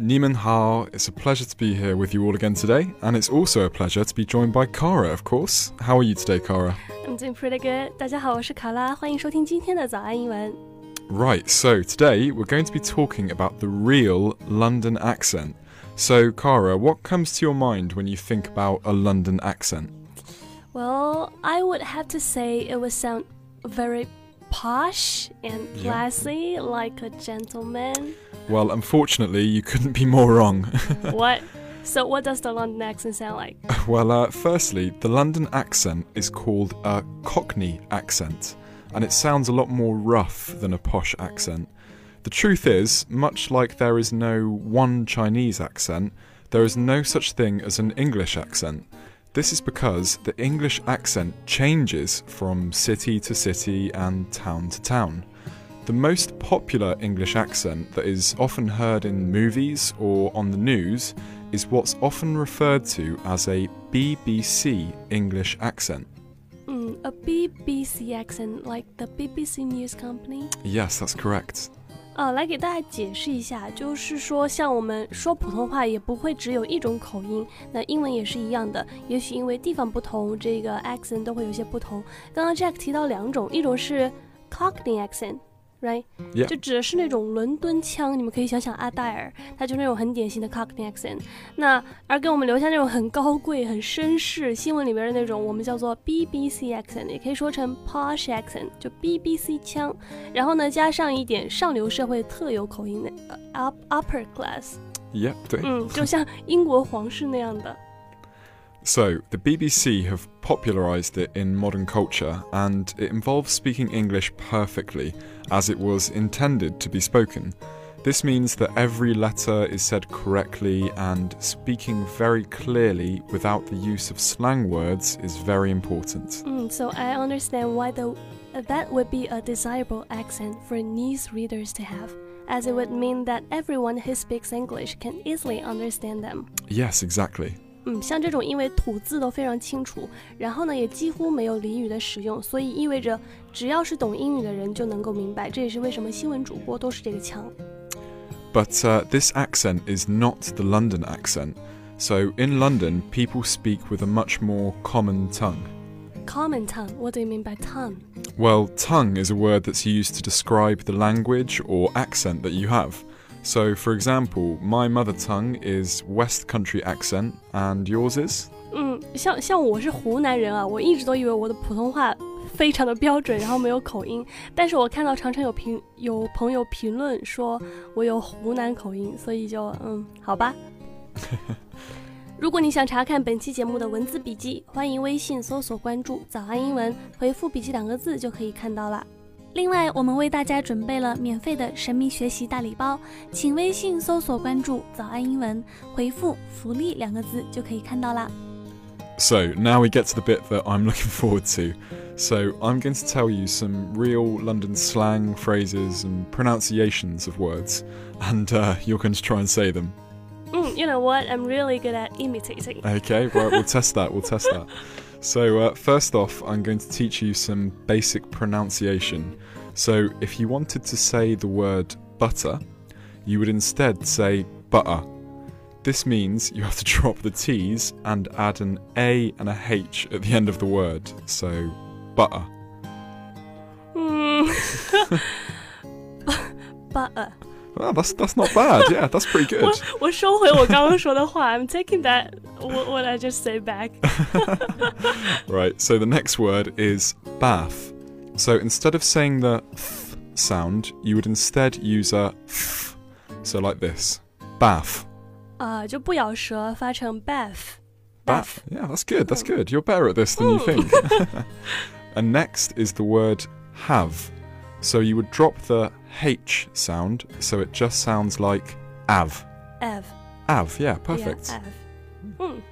Neiman Hao, it's a pleasure to be here with you all again today, and it's also a pleasure to be joined by Kara, of course. How are you today, Kara? I'm doing pretty good. 大家好，我是卡拉，欢迎收听今天的早安英文。 Right, so today we're going to be talking about the real London accent. So, Kara, what comes to your mind when you think about a London accent? Well, I would have to say it would sound very posh and Yeah. classy, like a gentleman. Well, unfortunately, you couldn't be more wrong. what? So, what does the London accent sound like? well, uh, firstly, the London accent is called a Cockney accent, and it sounds a lot more rough than a posh accent. The truth is, much like there is no one Chinese accent, there is no such thing as an English accent. This is because the English accent changes from city to city and town to town. The most popular English accent that is often heard in movies or on the news is what's often referred to as a BBC English accent. Mm, a BBC accent, like the BBC News Company. Yes, that's correct. 呃，来给大家解释一下，就是说，像我们说普通话也不会只有一种口音，那英文也是一样的。也许因为地方不同，这个 accent 都会有些不同。刚刚 Jack 提到两种，一种是 Cockney accent，right？ Yeah. 就指的是那种伦敦腔。你们可以想想阿黛尔，他就是那种很典型的 Cockney accent。那而给我们留下那种很高贵、很绅士，新闻里边的那种，我们叫做 BBC accent，也可以说成 posh accent，就 BBC 腔。然后呢，加上一点上流社会特有口音的 upper class，Yep. 对。嗯，就像英国皇室那样的。So, the BBC have popularised it in modern culture, and it involves speaking English perfectly, as it was intended to be spoken. This means that every letter is said correctly, and speaking very clearly without the use of slang words is very important. Mm, so I understand why the that would be a desirable accent for news readers to have, as it would mean that everyone who speaks English can easily understand them. Yes, exactly. 嗯，像这种因为吐字都非常清楚，然后呢也几乎没有俚语的使用，所以意味着只要是懂英语的人就能够明白。这也是为什么新闻主播都是这个腔。 But uh, this accent is not the London accent. So, in London, people speak with a much more common tongue. Common tongue, what do you mean by tongue? Well, tongue is a word that's used to describe the language or accent that you have. So, for example, my mother tongue is West Country accent, and yours is? 嗯，像像我是湖南人啊，我一直都以为我的普通话非常的标准，然后没有口音。但是我看到常常有评有朋友评论说我有湖南口音，所以就嗯，好吧。如果你想查看本期节目的文字笔记，欢迎微信搜索关注“早安英文”，回复“笔记”两个字就可以看到了。另外，我们为大家准备了免费的神秘学习大礼包，请微信搜索关注“早安英文”，回复“福利”两个字就可以看到啦。 So, now we get to the bit that I'm looking forward to. So, I'm going to tell you some real London slang phrases and pronunciations of words, and uh, you're going to try and say them. 嗯，You know what? I'm really good at imitating. Okay, right, we'll test that, we'll test that. So, uh, first off, I'm going to teach you some basic pronunciation. So, if you wanted to say the word butter, you would instead say butter. This means you have to drop the T's and add an A and a H at the end of the word. So, butter. 嗯，but Well, that's that's not bad. Yeah, that's pretty good. 我我收回我刚刚说的话，I'm taking that what what I just say back. Right, so the next word is bath. So instead of saying the th sound, you would instead use a th. So like this. Bath. 啊、就不咬舌，发成 bath。 Bath. Yeah, that's good. That's good. You're better at this than you think. and next is the word have. So you would drop the H sound, so it just sounds like av. Av. Av, yeah, perfect. Yeah, av. 嗯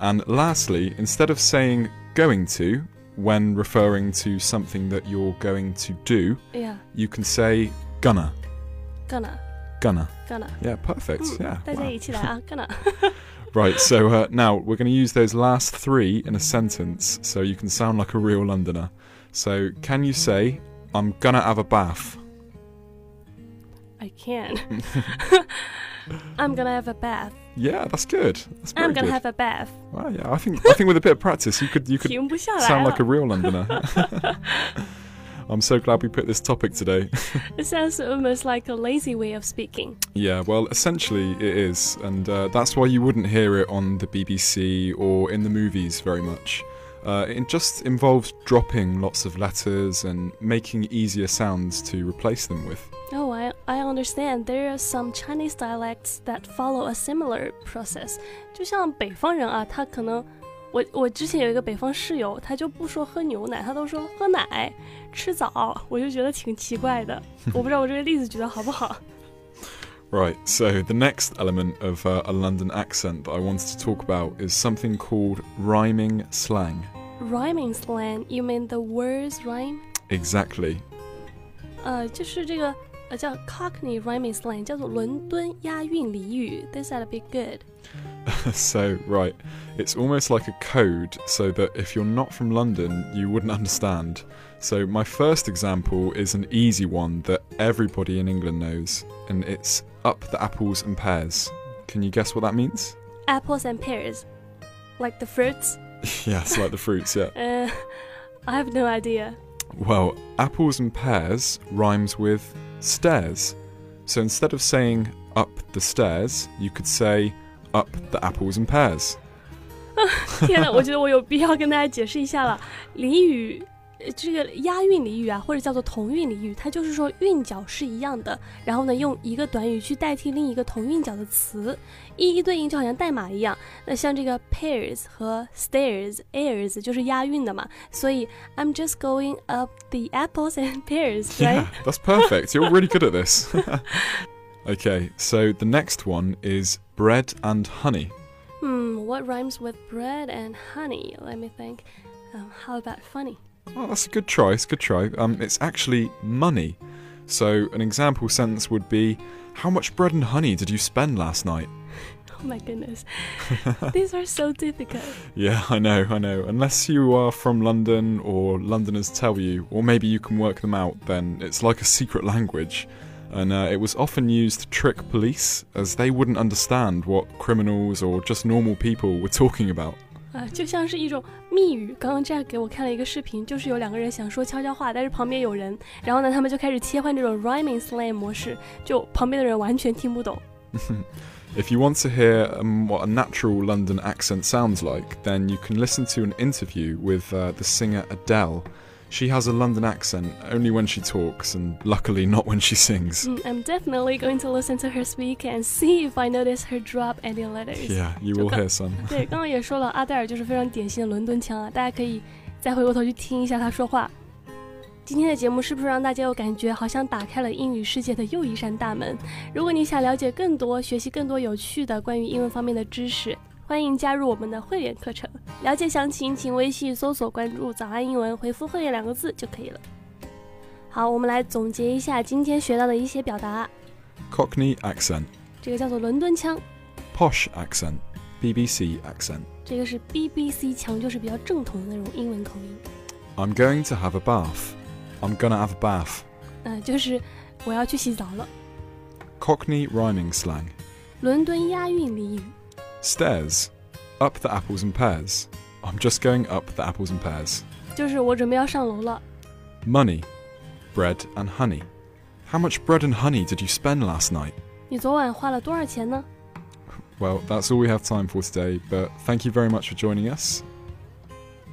And lastly, instead of saying going to when referring to something that you're going to do, ，Yeah. you can say gonna. Gonna. Gonna. Gonna. Yeah, perfect. 嗯 Yeah. 大家 wow. 一起来啊，gonna。 Right, so uh, now we're going to use those last three in a sentence so you can sound like a real Londoner. So, can you say, I'm gonna have a bath? I can. I'm gonna have a bath. Yeah, that's good. That's I'm gonna good. have a bath. Wow, yeah, I think I think with a bit of practice, you could you could sound like a real Londoner. I'm so glad we put this topic today. it sounds almost like a lazy way of speaking. Yeah, well, essentially it is, and uh, that's why you wouldn't hear it on the BBC or in the movies very much. Uh, it just involves dropping lots of letters and making easier sounds to replace them with. Oh, I I understand. There are some Chinese dialects that follow a similar process. 就像北方人啊，他可能我我之前有一个北方室友，他就不说喝牛奶，他都说喝奶、吃枣，我就觉得挺奇怪的。我不知道我这个例子举得好不好。 Right, so the next element of uh, a London accent that I wanted to talk about is something called rhyming slang. Rhyming slang, you mean the words rhyme？ Exactly. 呃，就是这个 呃叫 Cockney rhyming slang，叫做伦敦押韵俚语。This ought to be good. so, right, it's almost like a code so that if you're not from London, you wouldn't understand. So, my first example is an easy one that everybody in England knows, and it's up the apples and pears. Can you guess what that means? Apples and pears, like the fruits. yes, like the fruits, yeah. Uh, I have no idea. Well, apples and pears rhymes with stairs. So instead of saying up the stairs, you could say up the apples and pears. 天呐，我觉得我有必要跟大家解释一下了。俚语，呃 这个押韵俚语啊，或者叫做同韵俚语，它就是说韵脚是一样的，然后呢，用一个短语去代替另一个同韵脚的词，一一对应，就好像代码一样。那像这个 pears 和 stairs、airs 就是押韵的嘛，所以 I'm just going up the apples and pears, right? Yeah, that's perfect. You're really good at this. okay, so the next one is bread and honey. Hmm, what rhymes with bread and honey? Let me think. Um, how about funny? Oh, that's a good try. It's a good try. Um, it's actually money. So an example sentence would be, "How much bread and honey did you spend last night?" Oh my goodness. These are so difficult. Yeah, I know, I know. Unless you are from London or Londoners tell you, or maybe you can work them out, then it's like a secret language. And uh, it was often used to trick police, as they wouldn't understand what criminals or just normal people were talking about. 啊，就像是一种密语。刚刚 Jack 给我看了一个视频，就是有两个人想说悄悄话，但是旁边有人，然后呢，他们就开始切换这种 rhyming slang 模式，就旁边的人完全听不懂。If you want to hear um, what a natural London accent sounds like, then you can listen to an interview with uh, the singer Adele. She has a London accent only when she talks, and luckily not when she sings. 嗯，I'm definitely going to listen to her speak and see if I notice her drop any letters。 Yeah, you So will go- hear some. 对，刚刚也说了，阿黛尔就是非常典型的伦敦腔啊，大家可以再回过头去听一下他说话。今天的节目是不是让大家有感觉，好像打开了英语世界的又一扇大门？如果你想了解更多、学习更多有趣的关于英文方面的知识， 欢迎加入我们的会员课程。了解详情，请微信搜索关注“早安英文”，回复“会员”两个字就可以了。好，我们来总结一下今天学到的一些表达。Cockney accent, 这个叫做伦敦腔，posh accent, BBC accent. 这个是 BBC 腔，就是比较正统的那种英文口音。I'm going to have a bath. I'm gonna have a bath. 嗯、就是我要去洗澡了。Cockney rhyming slang. 伦敦押韵俚语，Stairs. Up the apples and pears. I'm just going up the apples and pears. 就是我准备要上楼了。 Money. Bread and honey. How much bread and honey did you spend last night? 你昨晚花了多少钱呢？ Well, that's all we have time for today, but thank you very much for joining us.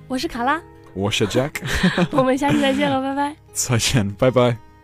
我是卡拉， Washer Jack. 我们下期再见了，拜拜。再见，bye bye.